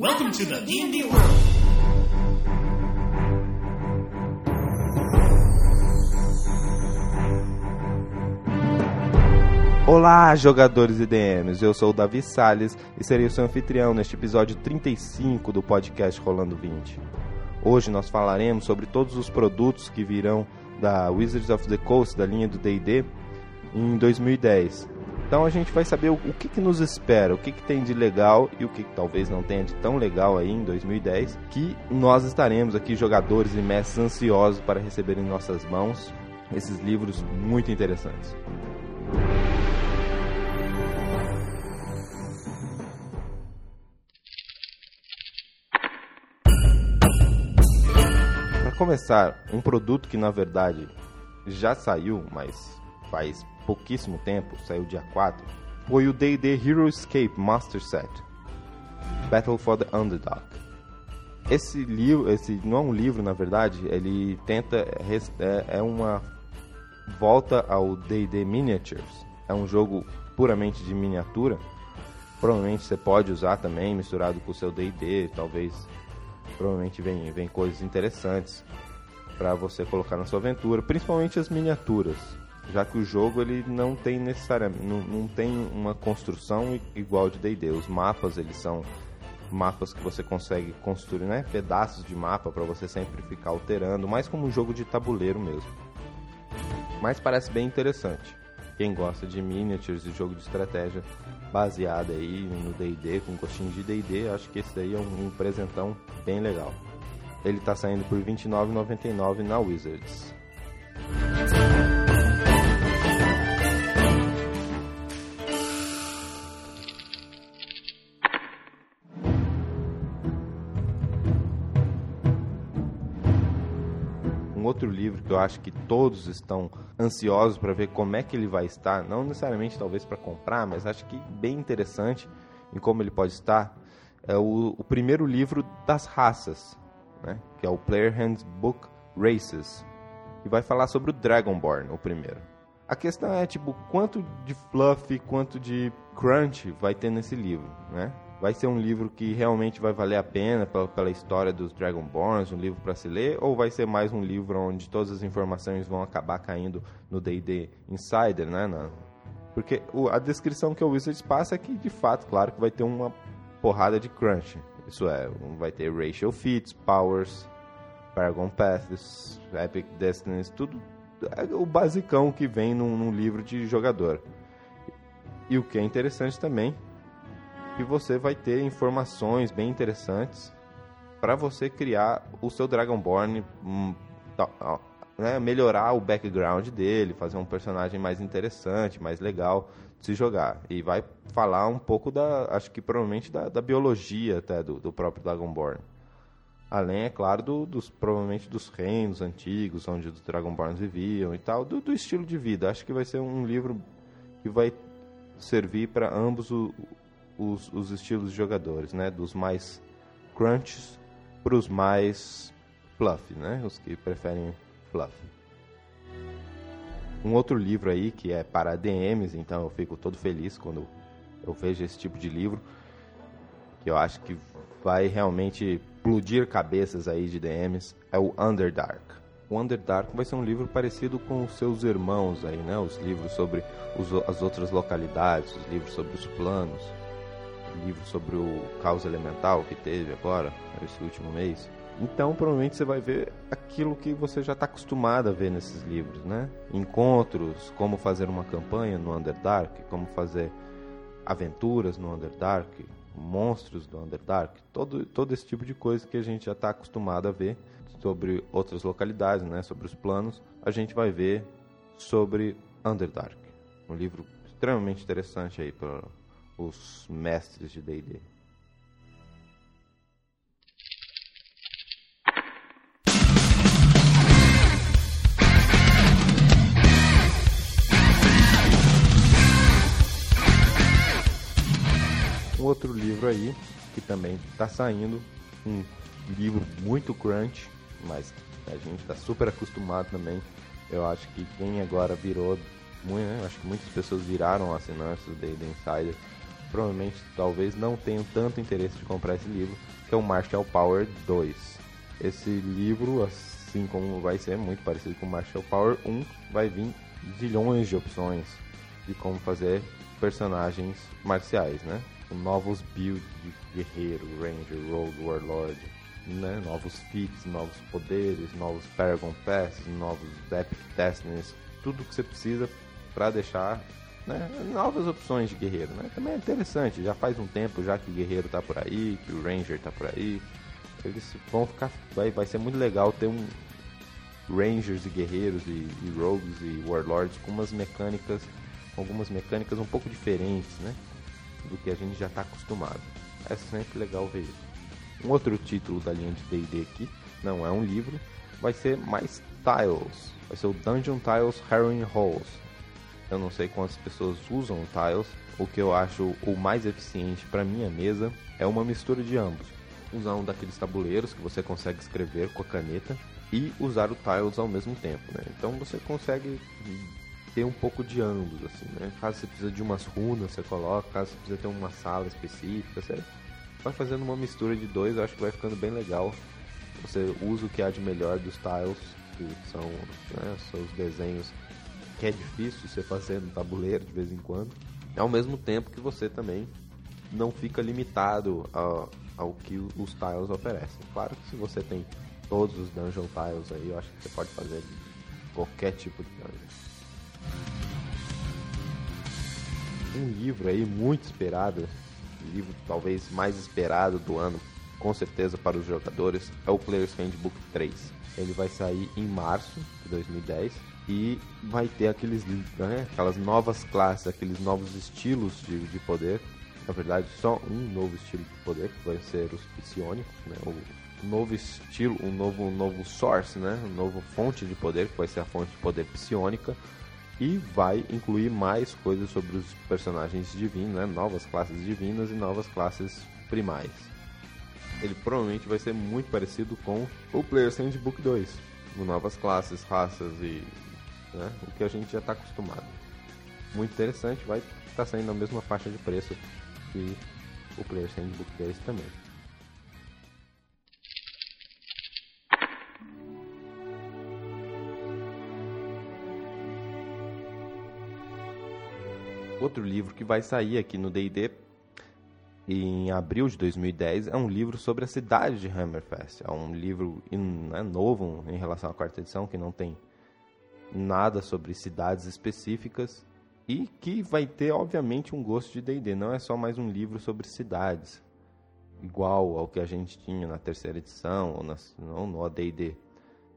Welcome to the D&D world. Olá, jogadores e DMs. Eu sou o Davi Salles e serei o seu anfitrião neste episódio 35 do podcast Rolando 20. Hoje nós falaremos sobre todos os produtos que virão da Wizards of the Coast, da linha do D&D, em 2010. Então a gente vai saber o, o que, que nos espera, o que, que tem de legal e o que, que talvez não tenha de tão legal aí em 2010, que nós estaremos aqui, jogadores e mestres ansiosos para receber em nossas mãos esses livros muito interessantes. Para começar, um produto que na verdade já saiu, mas faz pouquíssimo tempo, saiu dia 4, foi o D&D Hero Escape Master Set. Battle for the Underdog. Esse livro, esse não é um livro na verdade, ele tenta res- é, é uma volta ao D&D Miniatures. É um jogo puramente de miniatura. Provavelmente você pode usar também misturado com o seu D&D, talvez provavelmente vem, vem coisas interessantes para você colocar na sua aventura, principalmente as miniaturas, já que o jogo ele não tem necessariamente não, não tem uma construção igual de D&D. Os mapas eles são mapas que você consegue construir, né, pedaços de mapa para você sempre ficar alterando, mais como um jogo de tabuleiro mesmo. Mas parece bem interessante. Quem gosta de miniatures e jogo de estratégia baseado aí no D&D, com gostinho de D&D, acho que esse daí é um, um presentão bem legal. Ele tá saindo por R$ 29,99 na Wizards. Outro livro que eu acho que todos estão ansiosos para ver como é que ele vai estar, não necessariamente talvez para comprar, mas acho que bem interessante em como ele pode estar, é o, o primeiro livro das raças, né? que é o Player Handbook Races, que vai falar sobre o Dragonborn, o primeiro. A questão é, tipo, quanto de fluff, quanto de crunch vai ter nesse livro, né? Vai ser um livro que realmente vai valer a pena pela, pela história dos Dragonborns, um livro para se ler, ou vai ser mais um livro onde todas as informações vão acabar caindo no D&D Insider, né? Porque o- a descrição que o Wizards passa é que, de fato, claro que vai ter uma porrada de crunch. Isso é, vai ter Racial Feats, Powers, Paragon Paths, Epic Destinies, tudo é o basicão que vem num, num livro de jogador. E o que é interessante também, que você vai ter informações bem interessantes para você criar o seu Dragonborn, hum, né, melhorar o background dele, fazer um personagem mais interessante, mais legal de se jogar. E vai falar um pouco da, acho que provavelmente da, da biologia até do, do próprio Dragonborn. Além, é claro, do- dos provavelmente dos reinos antigos, onde os Dragonborns viviam e tal, do, do estilo de vida. Acho que vai ser um livro que vai servir para ambos o- os, os estilos de jogadores, né? Dos mais crunches para os mais fluff, né? Os que preferem fluff. Um outro livro aí que é para DMs, então eu fico todo feliz quando eu vejo esse tipo de livro, que eu acho que vai realmente explodir cabeças aí de DMs, é o Underdark. O Underdark vai ser um livro parecido com os seus irmãos aí, né? Os livros sobre os as outras localidades, os livros sobre os planos, livro sobre o caos elemental que teve agora, esse último mês. Então, provavelmente você vai ver aquilo que você já está acostumado a ver nesses livros, né? Encontros, como fazer uma campanha no Underdark, como fazer aventuras no Underdark, monstros do Underdark, todo, todo esse tipo de coisa que a gente já está acostumado a ver sobre outras localidades, né? Sobre os planos, a gente vai ver sobre Underdark, um livro extremamente interessante aí para os mestres de D&D. Um outro livro aí, que também está saindo, um livro muito crunch, mas a gente está super acostumado também. Eu acho que quem agora virou, muito, né? acho que muitas pessoas viraram assinantes do D&D Insider, provavelmente talvez não tenham tanto interesse de comprar esse livro, que é o Marshall Power 2. Esse livro, assim como vai ser muito parecido com o Marshall Power 1, vai vir zilhões de opções de como fazer personagens marciais, né? Novos builds de guerreiro, ranger, rogue, warlord, né? Novos feats, novos poderes, novos Paragon Passes, novos Epic Destinies, tudo que você precisa para deixar né, novas opções de guerreiro. Né? Também é interessante, já faz um tempo já que o guerreiro está por aí, que o ranger está por aí. Eles vão ficar. Vai, vai ser muito legal ter um rangers e guerreiros e, e rogues e warlords com umas mecânicas, algumas mecânicas um pouco diferentes, né? Do que a gente já está acostumado. É sempre legal ver isso. Um outro título da linha de D&D aqui, não é um livro, vai ser mais Tiles. Vai ser o Dungeon Tiles Harrowing Halls. Eu não sei quantas pessoas usam Tiles. O que eu acho o mais eficiente para minha mesa é uma mistura de ambos. Usar um daqueles tabuleiros que você consegue escrever com a caneta e usar o Tiles ao mesmo tempo, né? Então você consegue ter um pouco de ambos, assim, né? Caso você precisa de umas runas, você coloca. Caso você precisa ter uma sala específica, você vai fazendo uma mistura de dois, eu acho que vai ficando bem legal. Você usa o que há de melhor dos tiles, que são né, seus desenhos que é difícil você fazer no tabuleiro de vez em quando, ao mesmo tempo que você também não fica limitado ao, ao que os tiles oferecem. Claro que se você tem todos os dungeon tiles aí, eu acho que você pode fazer qualquer tipo de dungeon. Um livro aí muito esperado livro talvez mais esperado do ano, com certeza para os jogadores, é o Player's Handbook 3. Ele vai sair em março de 2010 e vai ter aqueles, né, aquelas novas classes, aqueles novos estilos de, de poder. Na verdade, só um novo estilo de poder, que vai ser os psionicos, né, o novo estilo, um novo, um novo source, né, um novo fonte de poder, que vai ser a fonte de poder psionica e vai incluir mais coisas sobre os personagens divinos, né? novas classes divinas e novas classes primais. Ele provavelmente vai ser muito parecido com o Player's Handbook 2, com novas classes, raças e né? o que a gente já está acostumado. Muito interessante, vai estar tá saindo na mesma faixa de preço que o Player's Handbook 2 também. Outro livro que vai sair aqui no D&D em abril de 2010 é um livro sobre a cidade de Hammerfest. É um livro né, novo em relação à quarta edição, que não tem nada sobre cidades específicas e que vai ter, obviamente, um gosto de D&D. Não é só mais um livro sobre cidades, igual ao que a gente tinha na terceira edição ou na, não, no AD&D.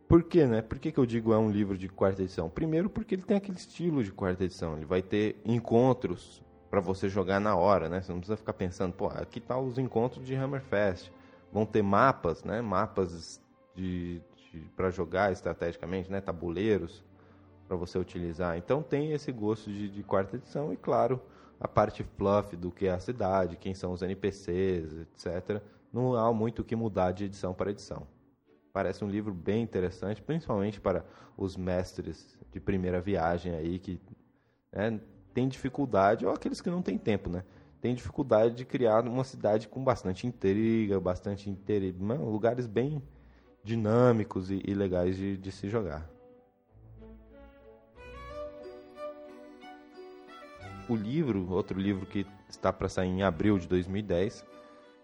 Por quê, né? Por que, que eu digo é um livro de quarta edição? Primeiro porque ele tem aquele estilo de quarta edição. Ele vai ter encontros para você jogar na hora, né? Você não precisa ficar pensando, pô, aqui tá os encontros de Hammerfest. Vão ter mapas, né? Mapas de, de para jogar estrategicamente, né? Tabuleiros para você utilizar. Então tem esse gosto de, de quarta edição e claro a parte fluff do que é a cidade, quem são os NPCs, etc. Não há muito o que mudar de edição para edição. Parece um livro bem interessante, principalmente para os mestres de primeira viagem aí que né, tem dificuldade, ou aqueles que não têm tempo, né? Tem dificuldade de criar uma cidade com bastante intriga, bastante inter... lugares bem dinâmicos e, e legais de, de se jogar. O livro, outro livro que está para sair em abril de 2010,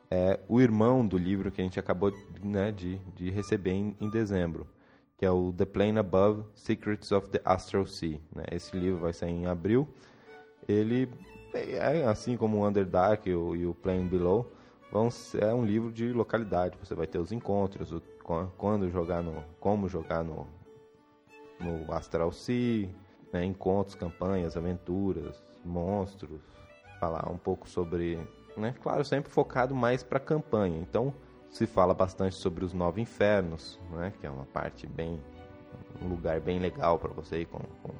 é o irmão do livro que a gente acabou né, de, de receber em, em, dezembro, que é o The Plane Above, Secrets of the Astral Sea. Né? Esse livro vai sair em abril. Ele, é, assim como o Underdark e o, e o Plane Below, vão, é um livro de localidade. Você vai ter os encontros, o, quando jogar no, como jogar no, no Astral Sea, né? encontros, campanhas, aventuras, monstros, falar um pouco sobre né? Claro, sempre focado mais para campanha. Então, se fala bastante sobre os nove infernos, né? Que é uma parte bem um lugar bem legal para você ir com, com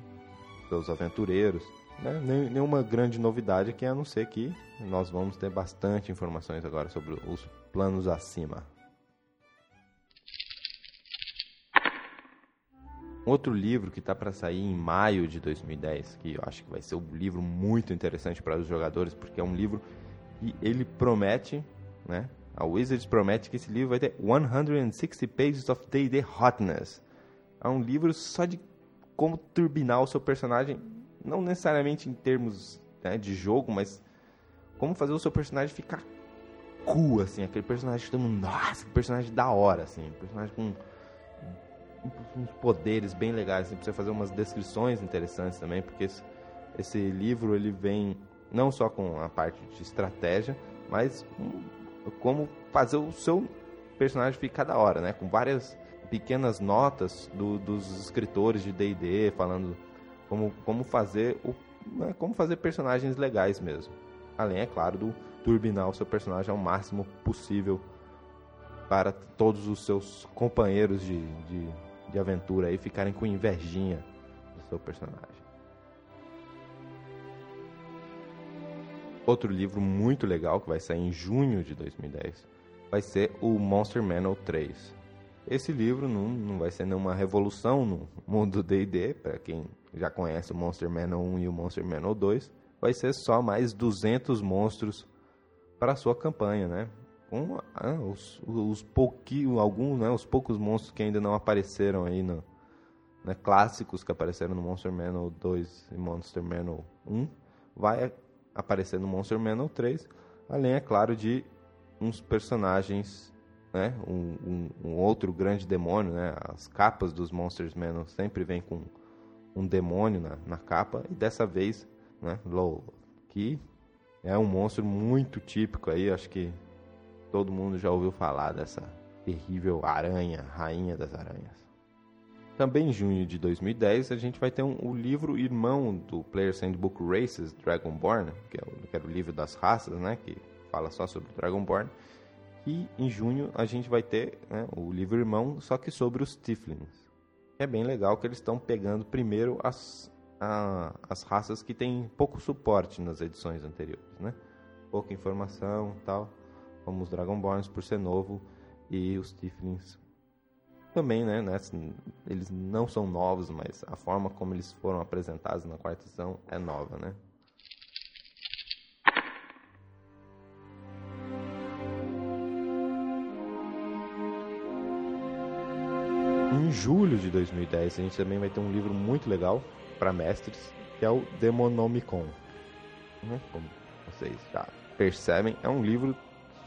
seus aventureiros. Né? Nenhuma grande novidade aqui, a não ser que nós vamos ter bastante informações agora sobre os planos acima. Outro livro que está para sair em maio de 2010, que eu acho que vai ser um livro muito interessante para os jogadores, porque é um livro que ele promete, né? A Wizards promete que esse livro vai ter 160 pages of D&D hotness. É um livro só de como turbinar o seu personagem, não necessariamente em termos né, de jogo, mas como fazer o seu personagem ficar cool, assim, aquele personagem que todo mundo, nossa, que personagem da hora, assim, personagem com uns poderes bem legais, assim, você fazer umas descrições interessantes também, porque esse, esse livro ele vem não só com a parte de estratégia, mas um, como fazer o seu personagem ficar da hora, né? Com várias pequenas notas do, dos escritores de D&D falando como, como fazer o né, como fazer personagens legais mesmo. Além, é claro, do turbinar o seu personagem ao máximo possível para todos os seus companheiros de, de, de aventura aí ficarem com invejinha do seu personagem. Outro livro muito legal que vai sair em junho de 2010 vai ser o Monster Manual 3. Esse livro não, não vai ser nenhuma revolução no mundo D&D, para quem já conhece o Monster Manual 1 e o Monster Manual 2, vai ser só mais 200 monstros para a sua campanha, né? Ah, os, os alguns, né, os poucos monstros que ainda não apareceram aí no, né, clássicos que apareceram no Monster Manual 2 e Monster Manual 1, vai aparecer no Monster Manual 3, além, é claro, de uns personagens, né? Um, um, um, outro grande demônio, né? As capas dos Monsters Manual sempre vem com um demônio na, na capa, e dessa vez, né? Low, que é um monstro muito típico aí, acho que todo mundo já ouviu falar dessa terrível aranha, rainha das aranhas. Também em junho de 2010, a gente vai ter um, o livro irmão do Player's Handbook Races, Dragonborn, que, é o, que era o livro das raças, né, que fala só sobre Dragonborn. E em junho a gente vai ter né, o livro irmão, só que sobre os Tiflins. É bem legal que eles estão pegando primeiro as, a, as raças que têm pouco suporte nas edições anteriores, né? Pouca informação tal, como os Dragonborns por ser novo e os Tiflins também, né, né, eles não são novos, mas a forma como eles foram apresentados na quarta edição é nova, né? Em julho de 2010, a gente também vai ter um livro muito legal para mestres, que é o Demonomicon. Né? Como vocês já percebem, é um livro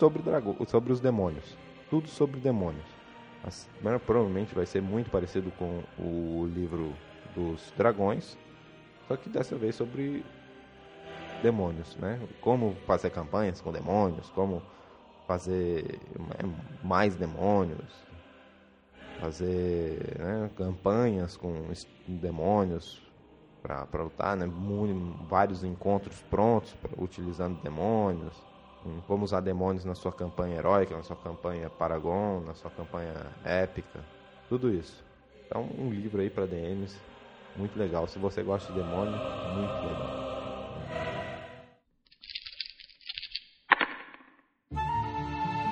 sobre, sobre os demônios. Tudo sobre demônios. Mas, provavelmente vai ser muito parecido com o livro dos dragões, só que dessa vez sobre demônios, né? Como fazer campanhas com demônios, como fazer mais demônios, fazer né, campanhas com demônios para lutar, né? Vários encontros prontos pra, utilizando demônios como usar demônios na sua campanha heróica, na sua campanha Paragon, na sua campanha épica, tudo isso. Então, um livro aí para DMs, muito legal. Se você gosta de demônio, muito legal.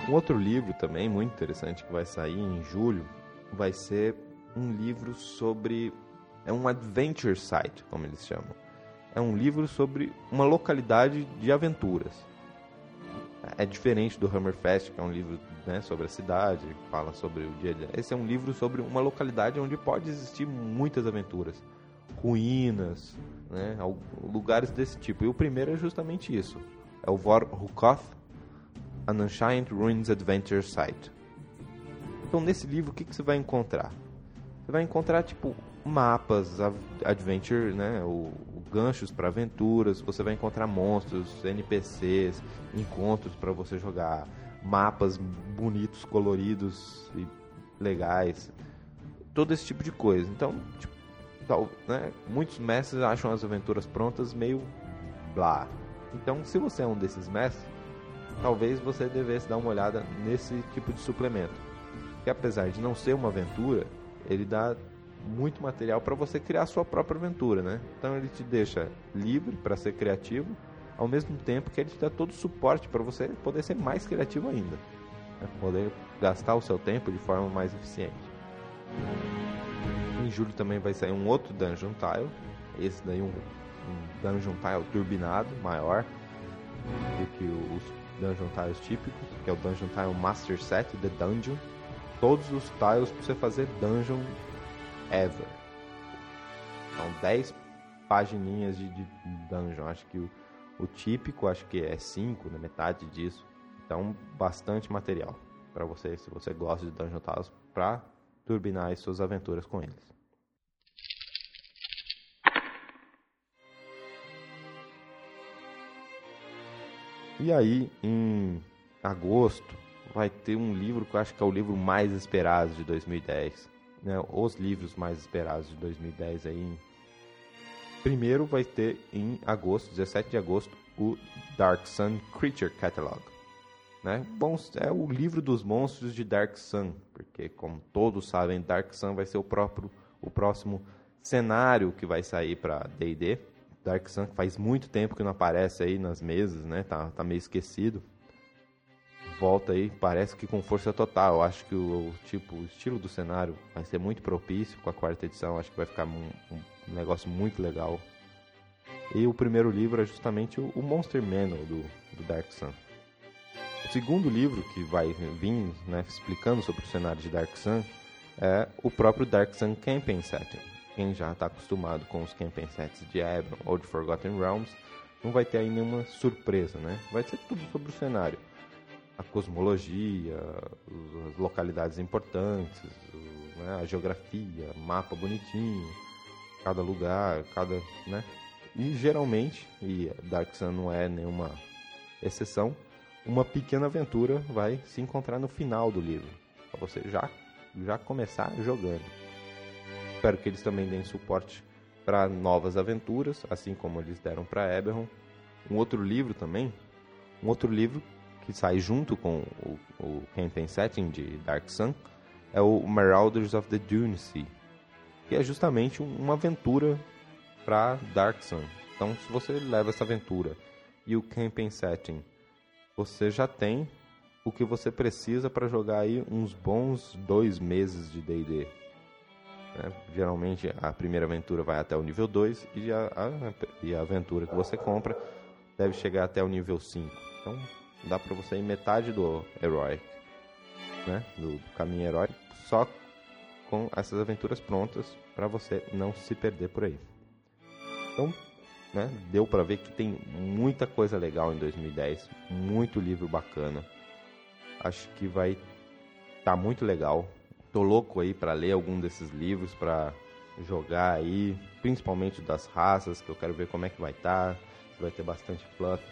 Um outro livro também muito interessante que vai sair em julho vai ser um livro sobre é um adventure site, como eles chamam. É um livro sobre uma localidade de aventuras é diferente do Hammerfest, que é um livro né, sobre a cidade, fala sobre o dia a dia. Esse é um livro sobre uma localidade onde pode existir muitas aventuras, ruínas, né, lugares desse tipo. E o primeiro é justamente isso. É o Vor Hukoth, An Unshine Ruins Adventure Site. Então, nesse livro, o que, que você vai encontrar? Você vai encontrar, tipo, mapas, adventure, né, o, ganchos para aventuras, você vai encontrar monstros, NPCs, encontros para você jogar, mapas bonitos, coloridos e legais, todo esse tipo de coisa. Então, tipo, tal, né, muitos mestres acham as aventuras prontas meio blá. Então, se você é um desses mestres, talvez você devesse dar uma olhada nesse tipo de suplemento. Que apesar de não ser uma aventura, ele dá muito material para você criar a sua própria aventura, né? Então ele te deixa livre para ser criativo, ao mesmo tempo que ele te dá todo o suporte para você poder ser mais criativo ainda, né? poder gastar o seu tempo de forma mais eficiente. Em julho também vai sair um outro Dungeon Tile. Esse daí um, um Dungeon Tile turbinado, maior do que os Dungeon Tiles típicos, que é o Dungeon Tile Master Set, The Dungeon. Todos os tiles para você fazer Dungeon ever. São 10 pagininhas de, de Dungeon. Acho que o, o típico, acho que é 5, né, metade disso. Então, bastante material para você, se você gosta de Dungeon Tiles, para turbinar as suas aventuras com eles. E aí, em agosto, vai ter um livro que eu acho que é o livro mais esperado de 2010. Né? Os livros mais esperados de 2010 aí. Primeiro vai ter em agosto, 17 de agosto, o Dark Sun Creature Catalog. Né? Bom, é o livro dos monstros de Dark Sun, porque como todos sabem, Dark Sun vai ser o próprio o próximo cenário que vai sair para D&D. Dark Sun faz muito tempo que não aparece aí nas mesas, né? Tá, tá meio esquecido. Volta aí, parece que com força total. Eu acho que o, tipo, o estilo do cenário vai ser muito propício com a quarta edição. Acho que vai ficar um, um negócio muito legal. E o primeiro livro é justamente o, Monster Manual do, do Dark Sun. O segundo livro que vai vir né, explicando sobre o cenário de Dark Sun é o próprio Dark Sun Campaign Setting. Quem já está acostumado com os campaign sets de Eberron ou de Forgotten Realms não vai ter aí nenhuma surpresa, né? Vai ser tudo sobre o cenário. A cosmologia, as localidades importantes, né? a geografia, mapa bonitinho, cada lugar, cada, né? E geralmente, e Dark Sun não é nenhuma exceção, uma pequena aventura vai se encontrar no final do livro, para você já já começar jogando. Espero que eles também deem suporte para novas aventuras, assim como eles deram para Eberron. Um outro livro também, um outro livro que sai junto com o, o campaign setting de Dark Sun é o Marauders of the Dune Sea, que é justamente uma aventura para Dark Sun. Então, se você leva essa aventura e o campaign setting você já tem o que você precisa para jogar aí uns bons dois meses de D&D. Né? Geralmente a primeira aventura vai até o nível 2 e a, a, e a aventura que você compra deve chegar até o nível 5. Então dá para você ir metade do herói, né? do, do caminho herói, só com essas aventuras prontas para você não se perder por aí. Então né? Deu para ver que tem muita coisa legal em 2010, muito livro bacana. Acho que vai tá muito legal. Tô louco aí para ler algum desses livros para jogar aí, principalmente das raças, que eu quero ver como é que vai estar, tá, se vai ter bastante fluff.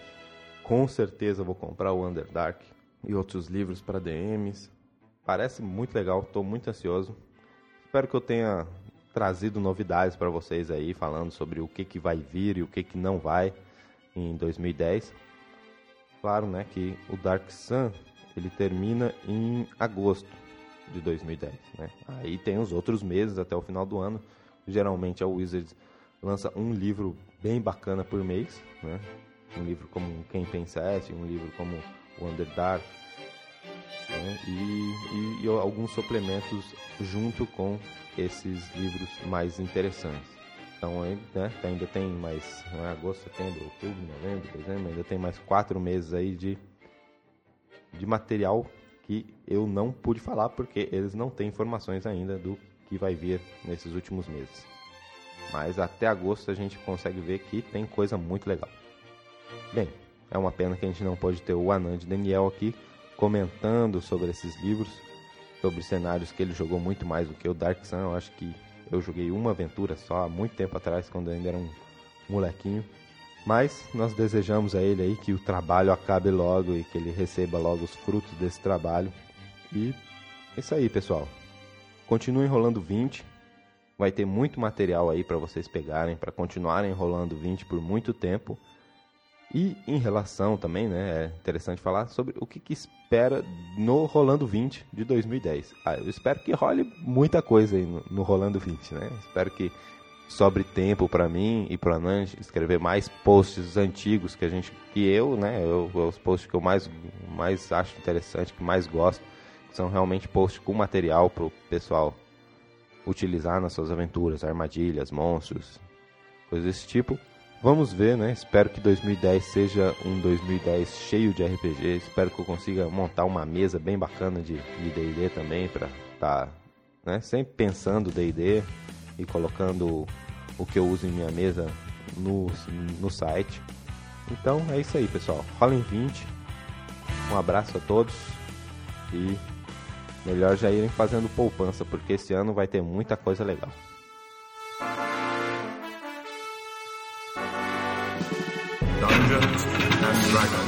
Com certeza vou comprar o Underdark e outros livros para DMs. Parece muito legal, estou muito ansioso. Espero que eu tenha trazido novidades para vocês aí, falando sobre o que, que vai vir e o que, que não vai em 2010. Claro, né, que o Dark Sun ele termina em agosto de 2010, né? Aí tem os outros meses até o final do ano. Geralmente a Wizards lança um livro bem bacana por mês, né? Um livro como Quem Pensesse, um livro como o Underdark, né? e, e, e alguns suplementos junto com esses livros mais interessantes. Então né, ainda tem mais é, agosto, setembro, outubro, novembro, dezembro, ainda tem mais quatro meses aí de, de material que eu não pude falar porque eles não têm informações ainda do que vai vir nesses últimos meses. Mas até agosto a gente consegue ver que tem coisa muito legal. Bem, é uma pena que a gente não pode ter o Anand Daniel aqui comentando sobre esses livros, sobre cenários que ele jogou muito mais do que o Dark Sun. Eu acho que eu joguei uma aventura só há muito tempo atrás, quando ainda era um molequinho. Mas nós desejamos a ele aí que o trabalho acabe logo e que ele receba logo os frutos desse trabalho. E é isso aí, pessoal. Continue enrolando 20. Vai ter muito material aí para vocês pegarem, para continuarem enrolando 20 por muito tempo. E em relação também, né, é interessante falar sobre o que, que espera no Rolando 20 de 2010. Ah, eu espero que role muita coisa aí no, no Rolando 20, né? Espero que sobre tempo para mim e para Nan escrever mais posts antigos que a gente que eu, né, eu, os posts que eu mais mais acho interessante, que mais gosto, são realmente posts com material pro pessoal utilizar nas suas aventuras, armadilhas, monstros, coisas desse tipo. Vamos ver, né? Espero que 2010 seja um 2010 cheio de RPG. Espero que eu consiga montar uma mesa bem bacana de D&D também para tá, né? Sempre pensando D&D e colocando o que eu uso em minha mesa no, no site. Então é isso aí, pessoal. Rolem 20. Um abraço a todos e melhor já irem fazendo poupança, porque esse ano vai ter muita coisa legal. right back.